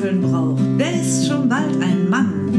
Muskeln braucht, der ist schon bald ein Mann.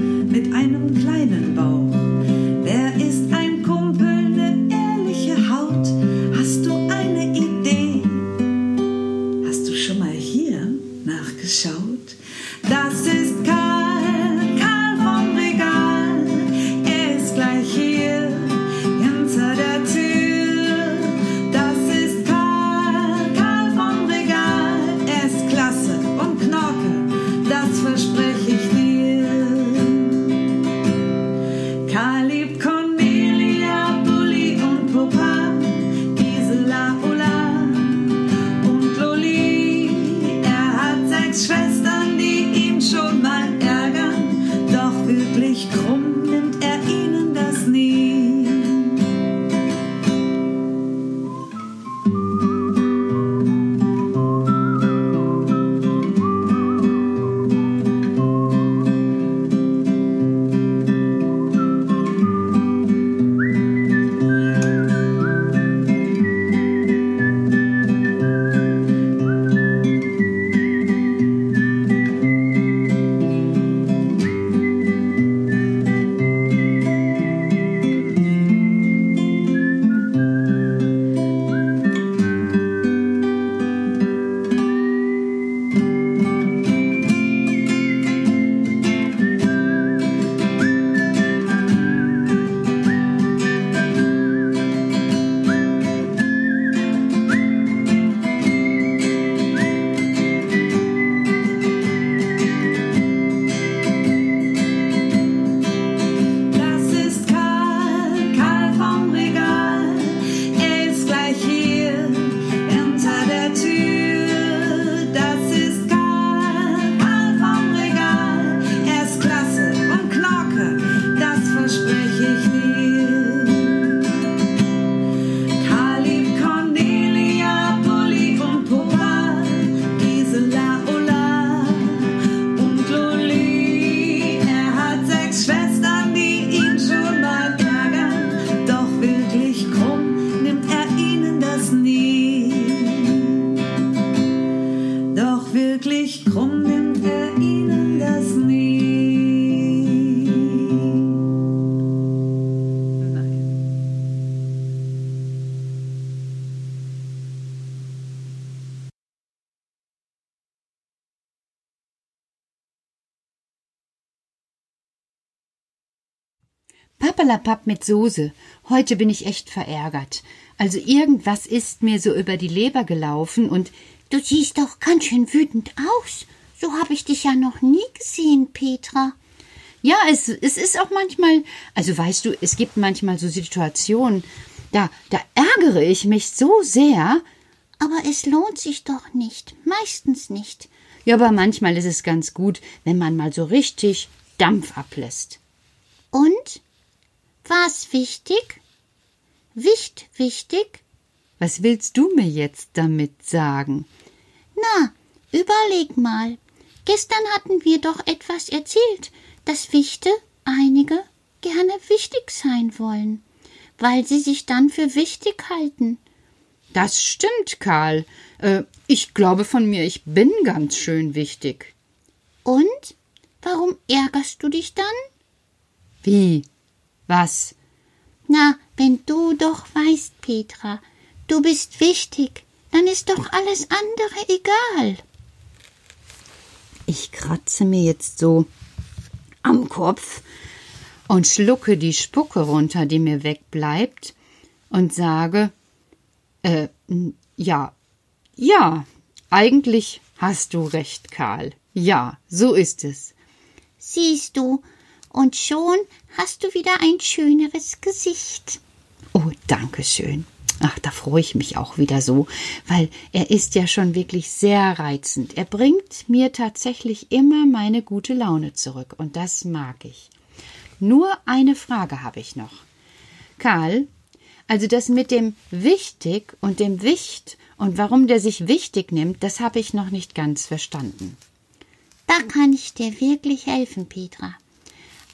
Papperlapapp mit Soße. Heute bin ich echt verärgert. Also irgendwas ist mir so über die Leber gelaufen und du siehst doch ganz schön wütend aus. So habe ich dich ja noch nie gesehen, Petra. Ja, es, es ist auch manchmal, also weißt du, es gibt manchmal so Situationen, da, da ärgere ich mich so sehr. Aber es lohnt sich doch nicht, meistens nicht. Ja, aber manchmal ist es ganz gut, wenn man mal so richtig Dampf ablässt. Und War's wichtig? Wicht wichtig? Was willst du mir jetzt damit sagen? Na, überleg mal. Gestern hatten wir doch etwas erzählt, dass Wichte einige gerne wichtig sein wollen, weil sie sich dann für wichtig halten. Das stimmt, Karl. Äh, ich glaube von mir, ich bin ganz schön wichtig. Und? Warum ärgerst du dich dann? Wie? Was? Na, wenn du doch weißt, Petra, du bist wichtig, dann ist doch alles andere egal. Ich kratze mir jetzt so am Kopf und schlucke die Spucke runter, die mir wegbleibt, und sage, äh, ja, ja, eigentlich hast du recht, Karl. Ja, so ist es. Siehst du, und schon hast du wieder ein schöneres Gesicht. Oh, danke schön. Ach, da freue ich mich auch wieder so, weil er ist ja schon wirklich sehr reizend. Er bringt mir tatsächlich immer meine gute Laune zurück, und das mag ich. Nur eine Frage habe ich noch. Karl, also das mit dem wichtig und dem Wicht und warum der sich wichtig nimmt, das habe ich noch nicht ganz verstanden. Da kann ich dir wirklich helfen, Petra.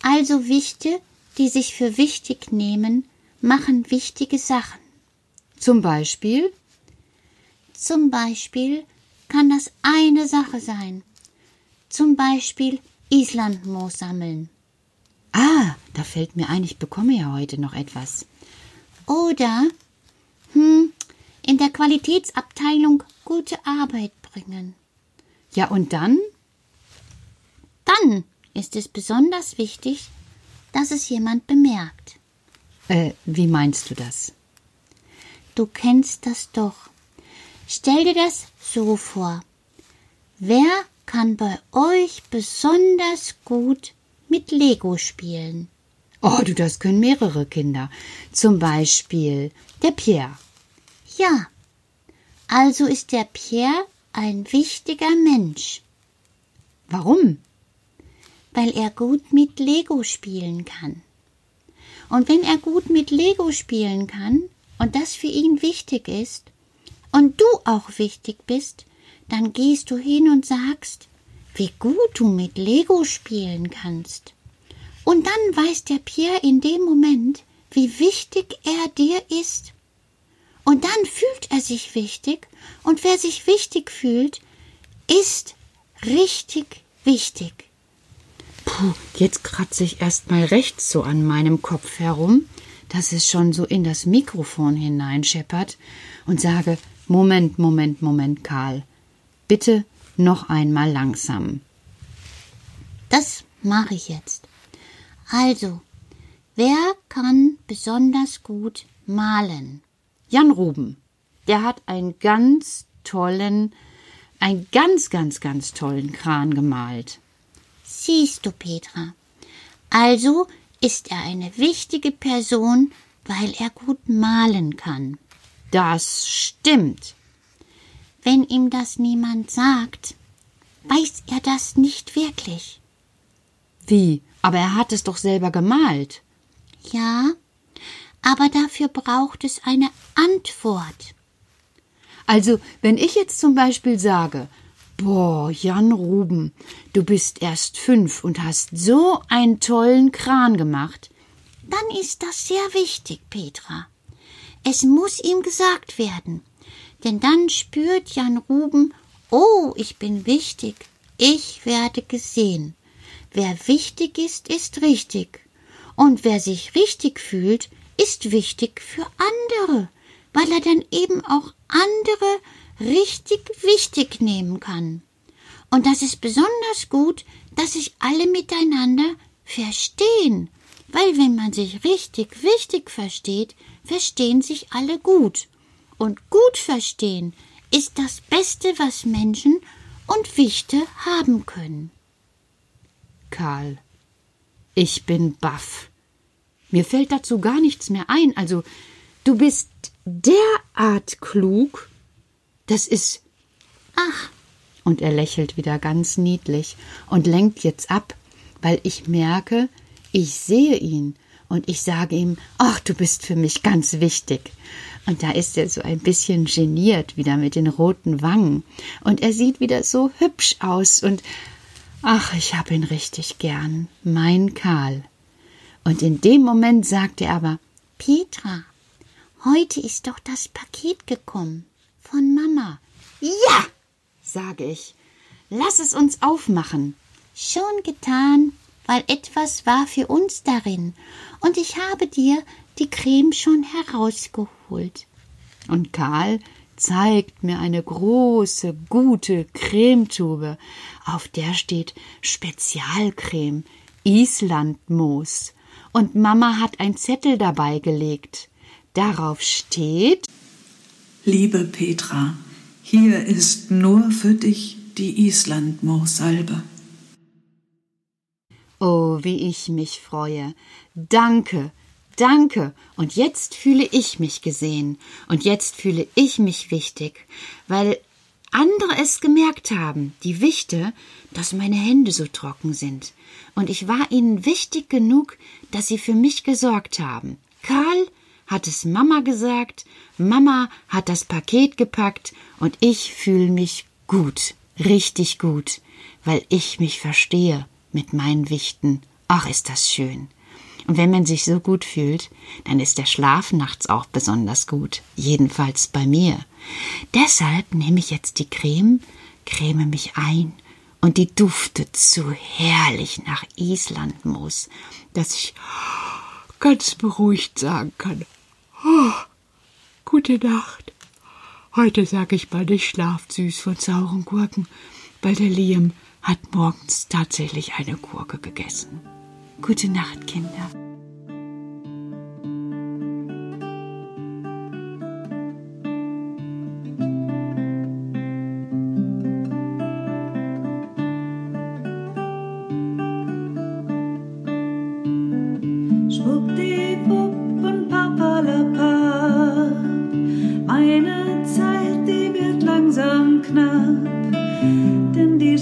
Also Wichte, die sich für wichtig nehmen, machen wichtige Sachen. Zum Beispiel? Zum Beispiel kann das eine Sache sein. Zum Beispiel Islandmoos sammeln. Ah, da fällt mir ein, ich bekomme ja heute noch etwas. Oder hm, in der Qualitätsabteilung gute Arbeit bringen. Ja, und dann? Dann ist es besonders wichtig, dass es jemand bemerkt. Äh, wie meinst du das? Du kennst das doch. Stell dir das so vor. Wer kann bei euch besonders gut mit Lego spielen? Oh, du, das können mehrere Kinder. Zum Beispiel der Pierre. Ja. Also ist der Pierre ein wichtiger Mensch. Warum? Weil er gut mit Lego spielen kann. Und wenn er gut mit Lego spielen kann und das für ihn wichtig ist und du auch wichtig bist, dann gehst du hin und sagst, wie gut du mit Lego spielen kannst. Und dann weiß der Pierre in dem Moment, wie wichtig er dir ist. Und dann fühlt er sich wichtig, und wer sich wichtig fühlt, ist richtig wichtig. Jetzt kratze ich erst mal rechts so an meinem Kopf herum, dass es schon so in das Mikrofon hineinscheppert und sage, Moment, Moment, Moment, Karl. Bitte noch einmal langsam. Das mache ich jetzt. Also, wer kann besonders gut malen? Jan Ruben, der hat einen ganz tollen, einen ganz, ganz, ganz tollen Kran gemalt. Siehst du, Petra. Also ist er eine wichtige Person, weil er gut malen kann. Das stimmt. Wenn ihm das niemand sagt, weiß er das nicht wirklich. Wie? Aber er hat es doch selber gemalt. Ja, aber dafür braucht es eine Antwort. Also, wenn ich jetzt zum Beispiel sage, Boah, Jan Ruben, du bist erst fünf und hast so einen tollen Kran gemacht. Dann ist das sehr wichtig, Petra. Es muss ihm gesagt werden, denn dann spürt Jan Ruben, oh, ich bin wichtig, ich werde gesehen. Wer wichtig ist, ist richtig. Und wer sich richtig fühlt, ist wichtig für andere, weil er dann eben auch andere richtig wichtig nehmen kann. Und das ist besonders gut, dass sich alle miteinander verstehen, weil wenn man sich richtig wichtig versteht, verstehen sich alle gut. Und gut verstehen ist das Beste, was Menschen und Wichte haben können. Karl, ich bin baff. Mir fällt dazu gar nichts mehr ein. Also, du bist derart klug. Das ist. Ach, Und er lächelt wieder ganz niedlich und lenkt jetzt ab, weil ich merke, ich sehe ihn und ich sage ihm, ach, du bist für mich ganz wichtig. Und da ist er so ein bisschen geniert wieder mit den roten Wangen. Und er sieht wieder so hübsch aus und ach, ich hab ihn richtig gern, mein Karl. Und in dem Moment sagt er aber, Petra, heute ist doch das Paket gekommen von Mama. Ja, sage ich, lass es uns aufmachen. Schon getan, weil etwas war für uns darin, und ich habe dir die Creme schon herausgeholt. Und Karl zeigt mir eine große, gute Cremetube, auf der steht Spezialcreme, Islandmoos. Und Mama hat ein Zettel dabei gelegt. Darauf steht Liebe Petra, hier ist nur für dich die Islandmoossalbe. Oh, wie ich mich freue. Danke, danke. Und jetzt fühle ich mich gesehen. Und jetzt fühle ich mich wichtig, weil andere es gemerkt haben, die Wichte, dass meine Hände so trocken sind. Und ich war ihnen wichtig genug, dass sie für mich gesorgt haben. Karl hat es Mama gesagt, Mama hat das Paket gepackt und ich fühle mich gut, richtig gut, weil ich mich verstehe mit meinen Wichten. Ach, ist das schön. Und wenn man sich so gut fühlt, dann ist der Schlaf nachts auch besonders gut. Jedenfalls bei mir. Deshalb nehme ich jetzt die Creme, creme mich ein und die duftet so herrlich nach Islandmoos, dass ich ganz beruhigt sagen kann. Oh, gute Nacht. Heute sage ich mal nicht schlaft süß von sauren Gurken, weil der Liam hat morgens tatsächlich eine Gurke gegessen. Gute Nacht, Kinder. up, denn die